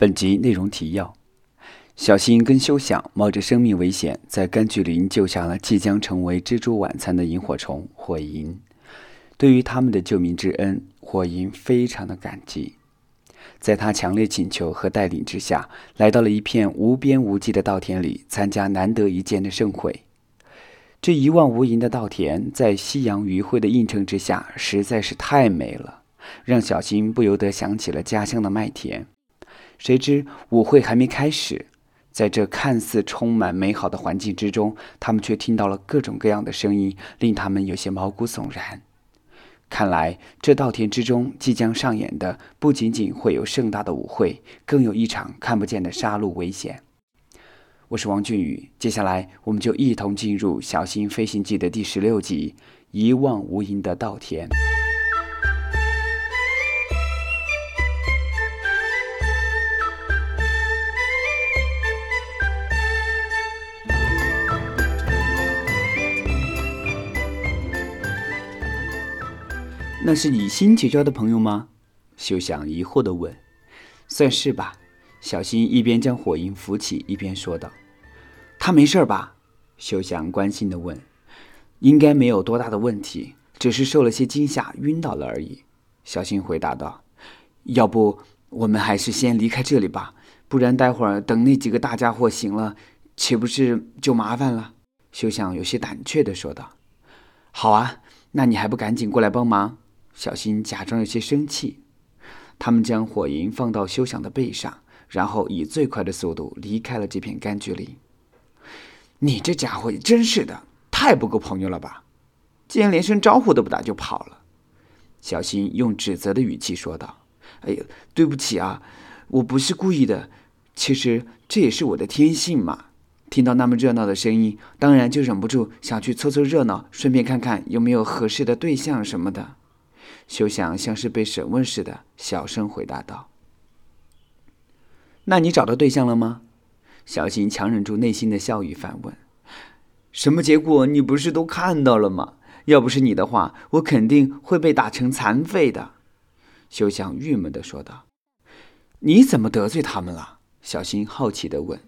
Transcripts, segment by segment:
本集内容提要：小新跟修想冒着生命危险，在柑橘林救下了即将成为蜘蛛晚餐的萤火虫火萤。对于他们的救命之恩，火萤非常的感激。在他强烈请求和带领之下，来到了一片无边无际的稻田里，参加难得一见的盛会。这一望无垠的稻田，在夕阳余晖的映衬之下，实在是太美了，让小新不由得想起了家乡的麦田。谁知舞会还没开始，在这看似充满美好的环境之中，他们却听到了各种各样的声音，令他们有些毛骨悚然。看来这稻田之中即将上演的不仅仅会有盛大的舞会，更有一场看不见的杀戮危险。我是王俊宇，接下来我们就一同进入《小型飞行记》的第十六集《一望无垠的稻田》。那是你新结交的朋友吗？修想疑惑地问。算是吧。小新一边将火萤扶起，一边说道：“他没事吧？”修想关心地问。“应该没有多大的问题，只是受了些惊吓，晕倒了而已。”小新回答道。“要不我们还是先离开这里吧，不然待会儿等那几个大家伙醒了，岂不是就麻烦了？”修想有些胆怯地说道。“好啊，那你还不赶紧过来帮忙？”小新假装有些生气，他们将火萤放到修想的背上，然后以最快的速度离开了这片柑橘林。你这家伙真是的，太不够朋友了吧！竟然连声招呼都不打就跑了。小新用指责的语气说道：“哎呀，对不起啊，我不是故意的。其实这也是我的天性嘛。听到那么热闹的声音，当然就忍不住想去凑凑热闹，顺便看看有没有合适的对象什么的。”休想像是被审问似的，小声回答道：“那你找到对象了吗？”小新强忍住内心的笑意反问：“什么结果？你不是都看到了吗？要不是你的话，我肯定会被打成残废的。”休想郁闷的说道：“你怎么得罪他们了？”小新好奇的问：“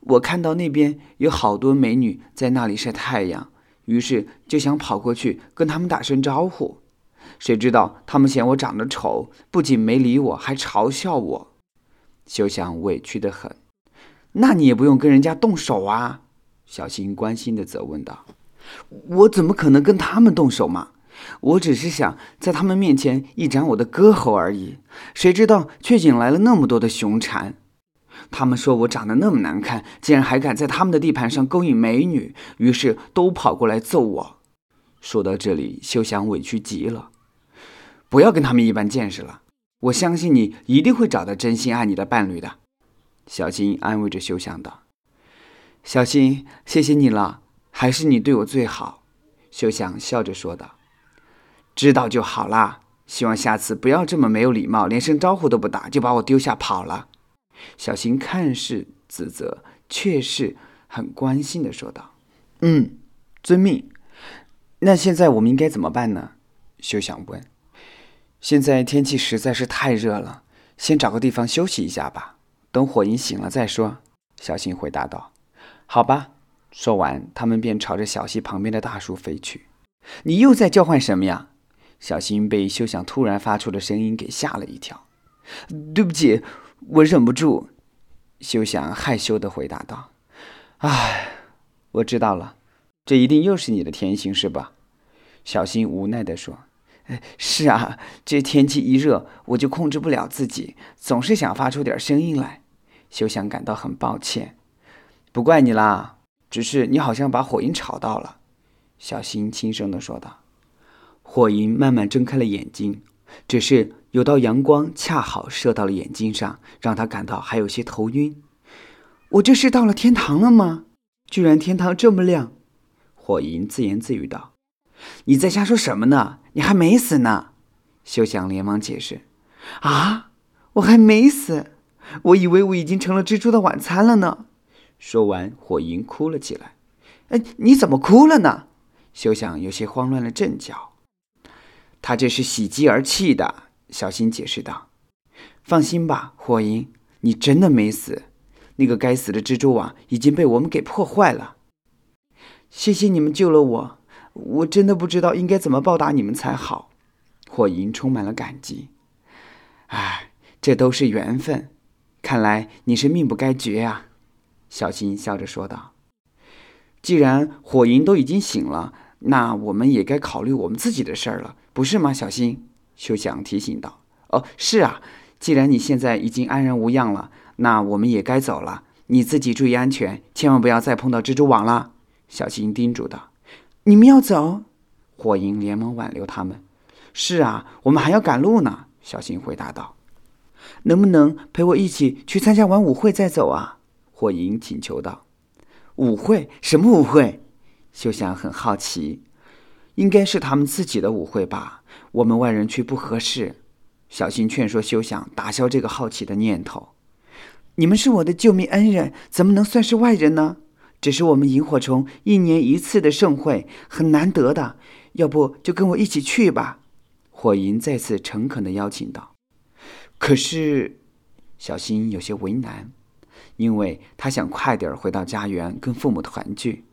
我看到那边有好多美女在那里晒太阳，于是就想跑过去跟他们打声招呼。”谁知道他们嫌我长得丑，不仅没理我，还嘲笑我。休想委屈的很。那你也不用跟人家动手啊！小新关心的责问道：“我怎么可能跟他们动手嘛？我只是想在他们面前一展我的歌喉而已。谁知道却引来了那么多的熊蝉。他们说我长得那么难看，竟然还敢在他们的地盘上勾引美女，于是都跑过来揍我。”说到这里，休想委屈极了。不要跟他们一般见识了，我相信你一定会找到真心爱你的伴侣的。”小新安慰着修想道。“小新，谢谢你了，还是你对我最好。”修想笑着说道。“知道就好啦，希望下次不要这么没有礼貌，连声招呼都不打就把我丢下跑了。”小新看似自责，却是很关心的说道。“嗯，遵命。那现在我们应该怎么办呢？”修想问。现在天气实在是太热了，先找个地方休息一下吧。等火萤醒了再说。”小新回答道。“好吧。”说完，他们便朝着小溪旁边的大树飞去。“你又在叫唤什么呀？”小新被修想突然发出的声音给吓了一跳。“对不起，我忍不住。”修想害羞的回答道。“唉，我知道了，这一定又是你的天性，是吧？”小新无奈的说。是啊，这天气一热，我就控制不了自己，总是想发出点声音来。休想感到很抱歉，不怪你啦，只是你好像把火萤吵到了。小新轻声的说道。火萤慢慢睁开了眼睛，只是有道阳光恰好射到了眼睛上，让他感到还有些头晕。我这是到了天堂了吗？居然天堂这么亮！火萤自言自语道。你在瞎说什么呢？你还没死呢！休想连忙解释。啊，我还没死，我以为我已经成了蜘蛛的晚餐了呢。说完，火萤哭了起来。哎，你怎么哭了呢？休想有些慌乱了阵脚。他这是喜极而泣的。小新解释道。放心吧，火萤，你真的没死，那个该死的蜘蛛网已经被我们给破坏了。谢谢你们救了我，我真的不知道应该怎么报答你们才好。火银充满了感激。哎，这都是缘分，看来你是命不该绝啊。小新笑着说道。既然火银都已经醒了，那我们也该考虑我们自己的事儿了，不是吗？小新，修祥提醒道。哦，是啊。既然你现在已经安然无恙了，那我们也该走了。你自己注意安全，千万不要再碰到蜘蛛网了。”小新叮嘱道。“你们要走？”火影连忙挽留他们。“是啊，我们还要赶路呢。”小新回答道。“能不能陪我一起去参加完舞会再走啊？”火影请求道。“舞会？什么舞会？”修想很好奇。“应该是他们自己的舞会吧？我们外人去不合适。”小新劝说修想打消这个好奇的念头。你们是我的救命恩人，怎么能算是外人呢？只是我们萤火虫一年一次的盛会，很难得的。要不就跟我一起去吧。火萤再次诚恳的邀请道。可是，小新有些为难，因为他想快点回到家园跟父母团聚，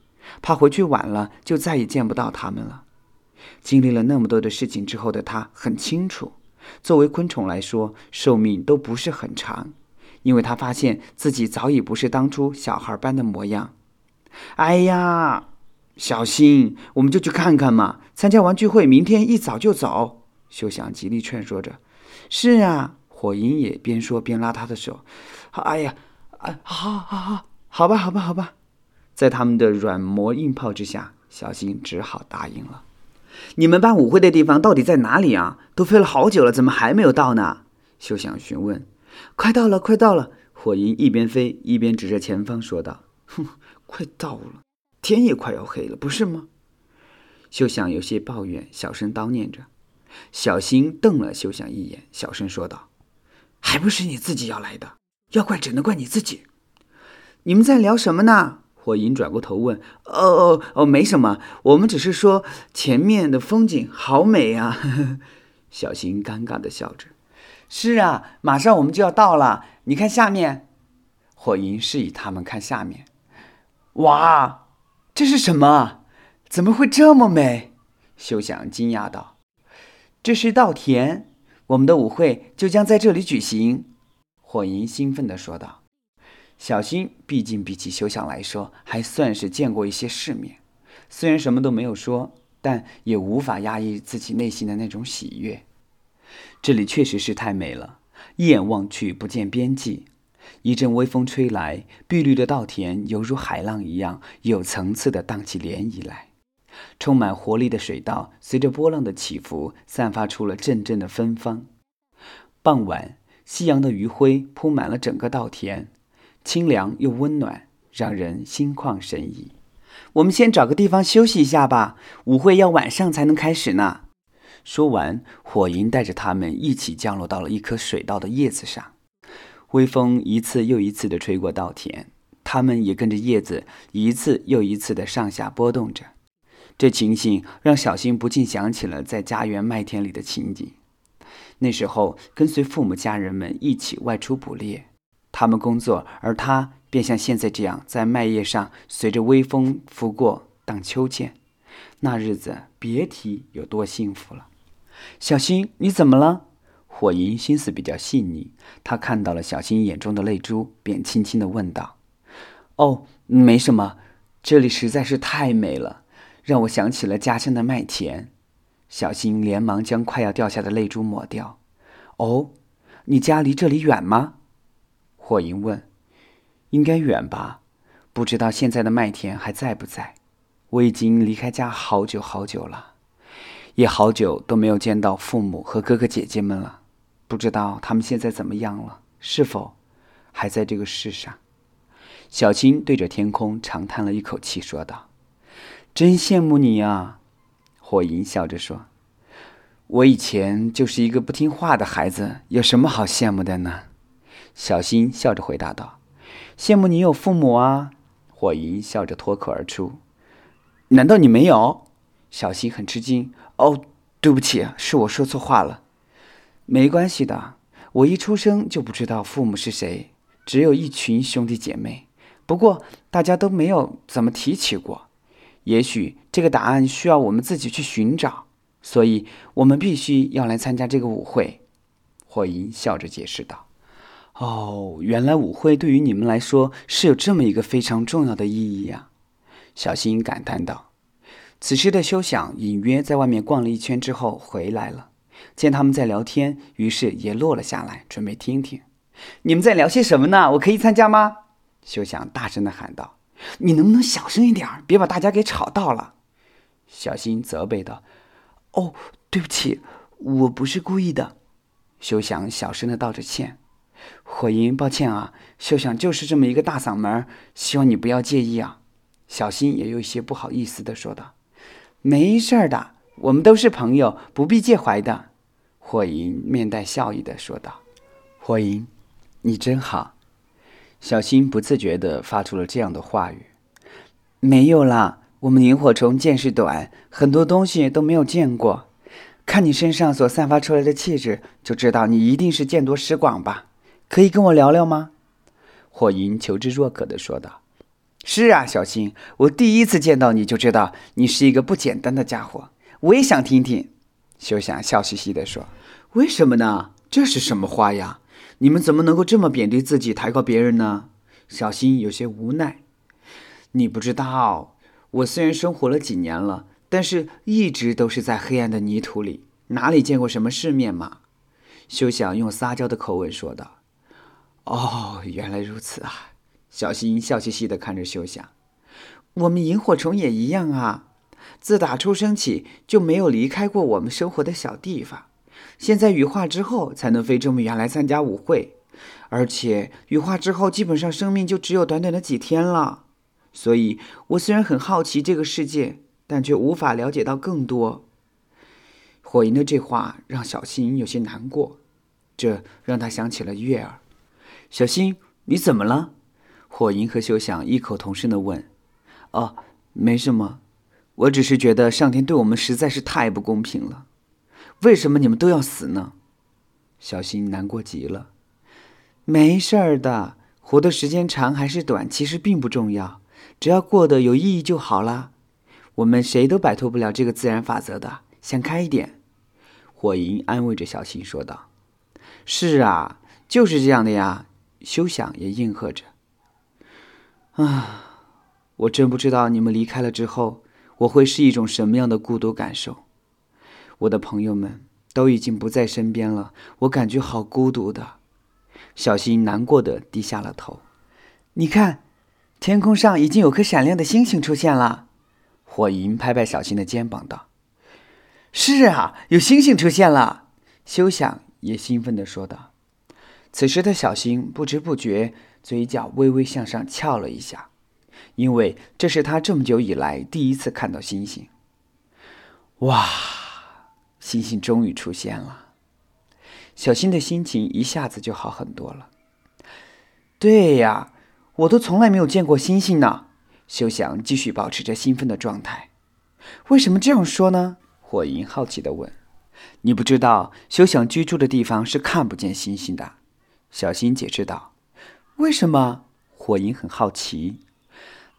怕回去晚了就再也见不到他们了。经历了那么多的事情之后的他，很清楚。作为昆虫来说，寿命都不是很长，因为他发现自己早已不是当初小孩般的模样。哎呀，小新，我们就去看看嘛！参加完聚会，明天一早就走。秀想极力劝说着。是啊，火影也边说边拉他的手。哎呀，啊，好好好，好吧，好吧，好吧。在他们的软磨硬泡之下，小新只好答应了。你们办舞会的地方到底在哪里啊？都飞了好久了，怎么还没有到呢？休想询问。快到了，快到了！火鹰一边飞一边指着前方说道：“哼，快到了，天也快要黑了，不是吗？”秀想有些抱怨，小声叨念着。小新瞪了秀想一眼，小声说道：“还不是你自己要来的，要怪只能怪你自己。你们在聊什么呢？”火影转过头问：“哦哦哦，没什么，我们只是说前面的风景好美啊。”小新尴尬的笑着：“是啊，马上我们就要到了，你看下面。”火影示意他们看下面。哇，这是什么？怎么会这么美？休想惊讶道：“这是稻田，我们的舞会就将在这里举行。”火影兴奋地说道。小新毕竟比起修想来说，还算是见过一些世面。虽然什么都没有说，但也无法压抑自己内心的那种喜悦。这里确实是太美了，一眼望去不见边际。一阵微风吹来，碧绿的稻田犹如海浪一样有层次的荡起涟漪来。充满活力的水稻随着波浪的起伏，散发出了阵阵的芬芳。傍晚，夕阳的余晖铺满了整个稻田。清凉又温暖，让人心旷神怡。我们先找个地方休息一下吧，舞会要晚上才能开始呢。说完，火萤带着他们一起降落到了一棵水稻的叶子上。微风一次又一次地吹过稻田，他们也跟着叶子一次又一次地上下波动着。这情形让小新不禁想起了在家园麦田里的情景。那时候，跟随父母家人们一起外出捕猎。他们工作，而他便像现在这样，在麦叶上随着微风拂过荡秋千。那日子别提有多幸福了。小新，你怎么了？火银心思比较细腻，他看到了小新眼中的泪珠，便轻轻地问道：“哦，没什么，这里实在是太美了，让我想起了家乡的麦田。”小新连忙将快要掉下的泪珠抹掉。“哦，你家离这里远吗？”火影问：“应该远吧？不知道现在的麦田还在不在？我已经离开家好久好久了，也好久都没有见到父母和哥哥姐姐们了。不知道他们现在怎么样了？是否还在这个世上？”小青对着天空长叹了一口气，说道：“真羡慕你啊！”火影笑着说：“我以前就是一个不听话的孩子，有什么好羡慕的呢？”小新笑着回答道：“羡慕你有父母啊！”火银笑着脱口而出：“难道你没有？”小新很吃惊：“哦，对不起，是我说错话了。没关系的，我一出生就不知道父母是谁，只有一群兄弟姐妹，不过大家都没有怎么提起过。也许这个答案需要我们自己去寻找，所以我们必须要来参加这个舞会。”霍银笑着解释道。“哦，原来舞会对于你们来说是有这么一个非常重要的意义呀！”小新感叹道。此时的修想隐约在外面逛了一圈之后回来了，见他们在聊天，于是也落了下来，准备听听。你们在聊些什么呢？我可以参加吗？修想大声的喊道：“你能不能小声一点，别把大家给吵到了？”小新责备道：“哦，对不起，我不是故意的。”修想小声的道着歉。火银，抱歉啊，修想就是这么一个大嗓门，希望你不要介意啊。小新也有一些不好意思的说道。没事儿的，我们都是朋友，不必介怀的。”火银面带笑意的说道。“火银，你真好。”小新不自觉的发出了这样的话语。“没有啦，我们萤火虫见识短，很多东西都没有见过。看你身上所散发出来的气质，就知道你一定是见多识广吧？可以跟我聊聊吗？”火银求知若渴的说道。是啊，小新，我第一次见到你就知道你是一个不简单的家伙。我也想听听。休想笑嘻嘻地说：“为什么呢？这是什么话呀？你们怎么能够这么贬低自己，抬高别人呢？”小新有些无奈。你不知道，我虽然生活了几年了，但是一直都是在黑暗的泥土里，哪里见过什么世面嘛？休想用撒娇的口吻说道：“哦，原来如此啊。”小新笑嘻嘻地看着休想，我们萤火虫也一样啊，自打出生起就没有离开过我们生活的小地方，现在羽化之后才能飞这么远来参加舞会，而且羽化之后基本上生命就只有短短的几天了，所以我虽然很好奇这个世界，但却无法了解到更多。火萤的这话让小新有些难过，这让他想起了月儿。小新，你怎么了？火萤和修想异口同声的问：“哦，没什么，我只是觉得上天对我们实在是太不公平了。为什么你们都要死呢？”小新难过极了。没事儿的，活的时间长还是短，其实并不重要，只要过得有意义就好了。我们谁都摆脱不了这个自然法则的，想开一点。”火萤安慰着小新说道。“是啊，就是这样的呀。”休想也应和着。啊，我真不知道你们离开了之后，我会是一种什么样的孤独感受。我的朋友们都已经不在身边了，我感觉好孤独的。小新难过的低下了头。你看，天空上已经有颗闪亮的星星出现了。火银拍拍小新的肩膀道：“是啊，有星星出现了。”休想也兴奋的说道。此时的小新不知不觉。嘴角微微向上翘了一下，因为这是他这么久以来第一次看到星星。哇，星星终于出现了！小新的心情一下子就好很多了。对呀，我都从来没有见过星星呢。休想继续保持着兴奋的状态。为什么这样说呢？火银好奇的问。你不知道，休想居住的地方是看不见星星的。小新解释道。为什么？火银很好奇。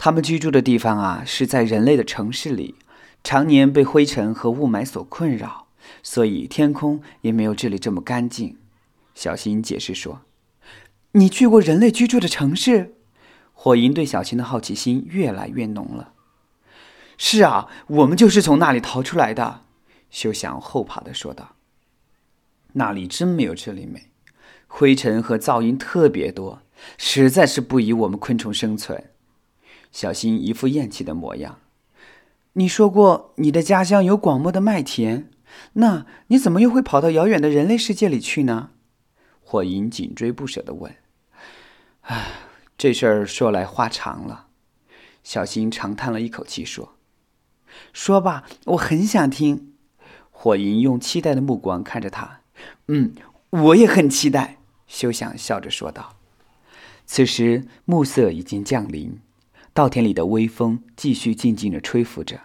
他们居住的地方啊，是在人类的城市里，常年被灰尘和雾霾所困扰，所以天空也没有这里这么干净。小新解释说：“你去过人类居住的城市？”火萤对小新的好奇心越来越浓了。“是啊，我们就是从那里逃出来的。”休想后怕的说道。“那里真没有这里美，灰尘和噪音特别多。”实在是不宜我们昆虫生存。小新一副厌弃的模样。你说过你的家乡有广袤的麦田，那你怎么又会跑到遥远的人类世界里去呢？火银紧追不舍地问。唉，这事儿说来话长了。小新长叹了一口气说：“说吧，我很想听。”火银用期待的目光看着他。嗯，我也很期待。休想笑着说道。此时暮色已经降临，稻田里的微风继续静静地吹拂着，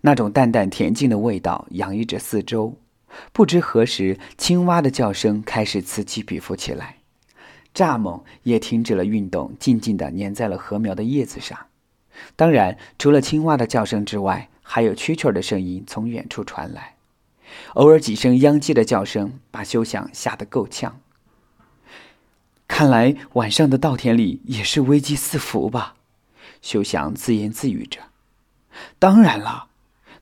那种淡淡恬静的味道洋溢着四周。不知何时，青蛙的叫声开始此起彼伏起来。蚱蜢也停止了运动，静静地粘在了禾苗的叶子上。当然，除了青蛙的叫声之外，还有蛐蛐儿的声音从远处传来。偶尔几声秧鸡的叫声，把休想吓得够呛。看来晚上的稻田里也是危机四伏吧？休想自言自语着。当然了，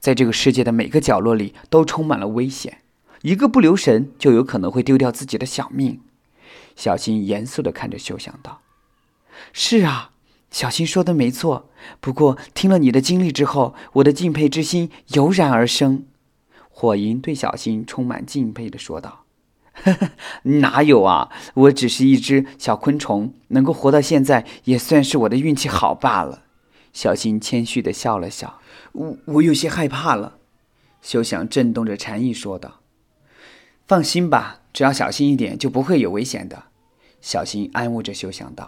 在这个世界的每个角落里都充满了危险，一个不留神就有可能会丢掉自己的小命。小新严肃地看着休想道：“是啊，小新说的没错。不过听了你的经历之后，我的敬佩之心油然而生。”火萤对小新充满敬佩地说道：“ 哪有啊，我只是一只小昆虫，能够活到现在也算是我的运气好罢了。”小新谦虚的笑了笑：“我我有些害怕了。”休想震动着禅意说道：“放心吧。”只要小心一点，就不会有危险的。小新安慰着休想道：“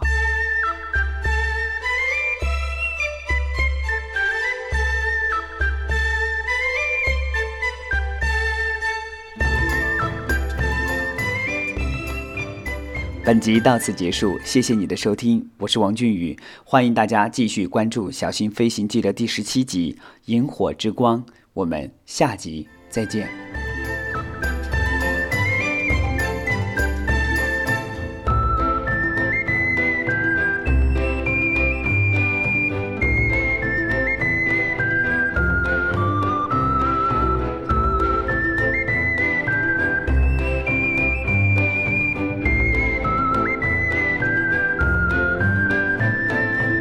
本集到此结束，谢谢你的收听，我是王俊宇，欢迎大家继续关注《小心飞行记》的第十七集《萤火之光》，我们下集再见。